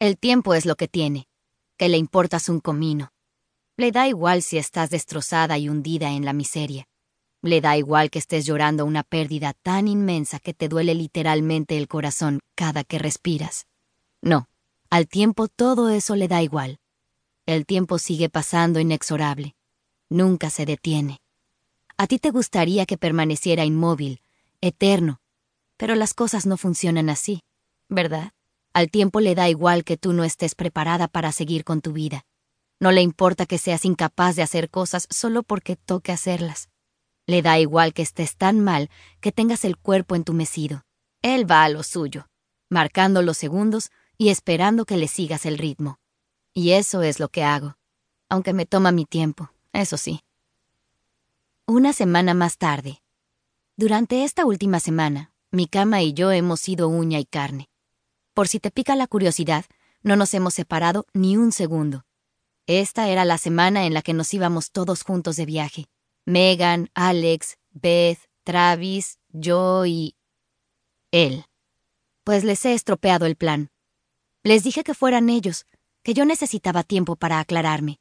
El tiempo es lo que tiene, que le importas un comino. Le da igual si estás destrozada y hundida en la miseria. Le da igual que estés llorando una pérdida tan inmensa que te duele literalmente el corazón cada que respiras. No, al tiempo todo eso le da igual. El tiempo sigue pasando inexorable. Nunca se detiene. A ti te gustaría que permaneciera inmóvil, eterno, pero las cosas no funcionan así, ¿verdad? Al tiempo le da igual que tú no estés preparada para seguir con tu vida. No le importa que seas incapaz de hacer cosas solo porque toque hacerlas. Le da igual que estés tan mal que tengas el cuerpo entumecido. Él va a lo suyo, marcando los segundos y esperando que le sigas el ritmo. Y eso es lo que hago, aunque me toma mi tiempo, eso sí. Una semana más tarde. Durante esta última semana, mi cama y yo hemos sido uña y carne. Por si te pica la curiosidad, no nos hemos separado ni un segundo. Esta era la semana en la que nos íbamos todos juntos de viaje. Megan, Alex, Beth, Travis, yo y... él. Pues les he estropeado el plan. Les dije que fueran ellos, que yo necesitaba tiempo para aclararme.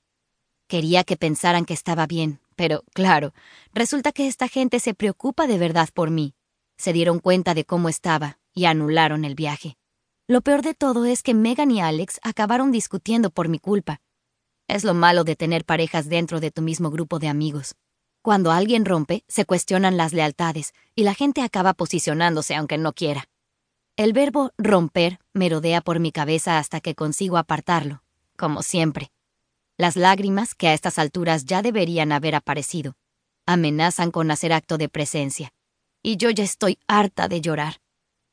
Quería que pensaran que estaba bien, pero, claro, resulta que esta gente se preocupa de verdad por mí. Se dieron cuenta de cómo estaba y anularon el viaje. Lo peor de todo es que Megan y Alex acabaron discutiendo por mi culpa. Es lo malo de tener parejas dentro de tu mismo grupo de amigos. Cuando alguien rompe, se cuestionan las lealtades y la gente acaba posicionándose aunque no quiera. El verbo romper merodea por mi cabeza hasta que consigo apartarlo, como siempre. Las lágrimas, que a estas alturas ya deberían haber aparecido, amenazan con hacer acto de presencia. Y yo ya estoy harta de llorar.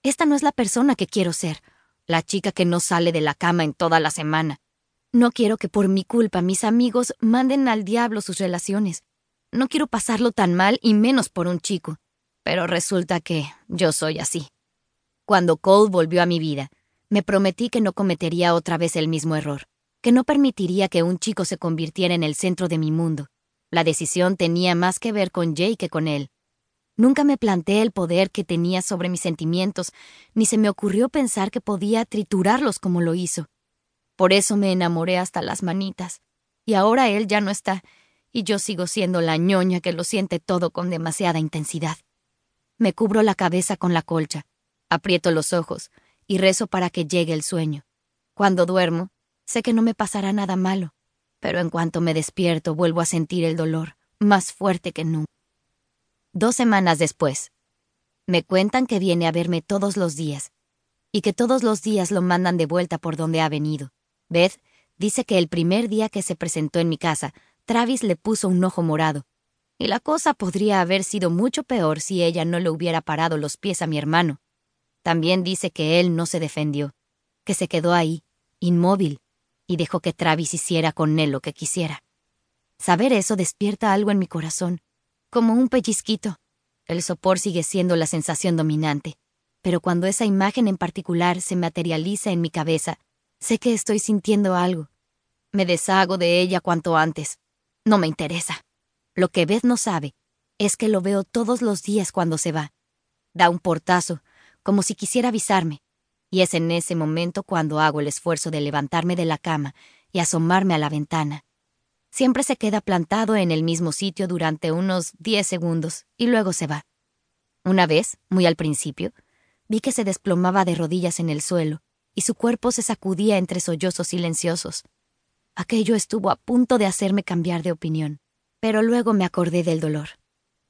Esta no es la persona que quiero ser, la chica que no sale de la cama en toda la semana. No quiero que por mi culpa mis amigos manden al diablo sus relaciones. No quiero pasarlo tan mal y menos por un chico. Pero resulta que yo soy así. Cuando Cole volvió a mi vida, me prometí que no cometería otra vez el mismo error, que no permitiría que un chico se convirtiera en el centro de mi mundo. La decisión tenía más que ver con Jay que con él. Nunca me planteé el poder que tenía sobre mis sentimientos, ni se me ocurrió pensar que podía triturarlos como lo hizo. Por eso me enamoré hasta las manitas. Y ahora él ya no está, y yo sigo siendo la ñoña que lo siente todo con demasiada intensidad. Me cubro la cabeza con la colcha, Aprieto los ojos y rezo para que llegue el sueño. Cuando duermo, sé que no me pasará nada malo, pero en cuanto me despierto vuelvo a sentir el dolor, más fuerte que nunca. Dos semanas después, me cuentan que viene a verme todos los días, y que todos los días lo mandan de vuelta por donde ha venido. Beth dice que el primer día que se presentó en mi casa, Travis le puso un ojo morado, y la cosa podría haber sido mucho peor si ella no le hubiera parado los pies a mi hermano. También dice que él no se defendió, que se quedó ahí, inmóvil, y dejó que Travis hiciera con él lo que quisiera. Saber eso despierta algo en mi corazón, como un pellizquito. El sopor sigue siendo la sensación dominante, pero cuando esa imagen en particular se materializa en mi cabeza, sé que estoy sintiendo algo. Me deshago de ella cuanto antes. No me interesa. Lo que Beth no sabe es que lo veo todos los días cuando se va. Da un portazo, como si quisiera avisarme, y es en ese momento cuando hago el esfuerzo de levantarme de la cama y asomarme a la ventana. Siempre se queda plantado en el mismo sitio durante unos diez segundos y luego se va. Una vez, muy al principio, vi que se desplomaba de rodillas en el suelo y su cuerpo se sacudía entre sollozos silenciosos. Aquello estuvo a punto de hacerme cambiar de opinión, pero luego me acordé del dolor,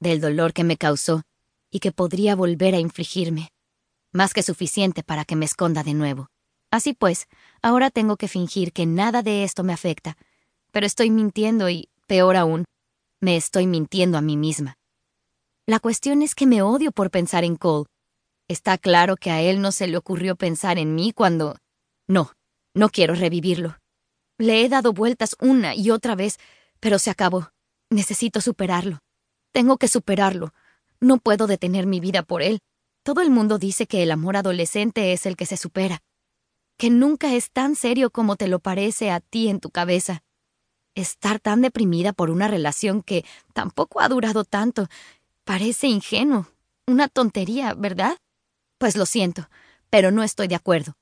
del dolor que me causó y que podría volver a infligirme más que suficiente para que me esconda de nuevo. Así pues, ahora tengo que fingir que nada de esto me afecta, pero estoy mintiendo y, peor aún, me estoy mintiendo a mí misma. La cuestión es que me odio por pensar en Cole. Está claro que a él no se le ocurrió pensar en mí cuando... No, no quiero revivirlo. Le he dado vueltas una y otra vez, pero se acabó. Necesito superarlo. Tengo que superarlo. No puedo detener mi vida por él. Todo el mundo dice que el amor adolescente es el que se supera, que nunca es tan serio como te lo parece a ti en tu cabeza. Estar tan deprimida por una relación que tampoco ha durado tanto parece ingenuo, una tontería, ¿verdad? Pues lo siento, pero no estoy de acuerdo.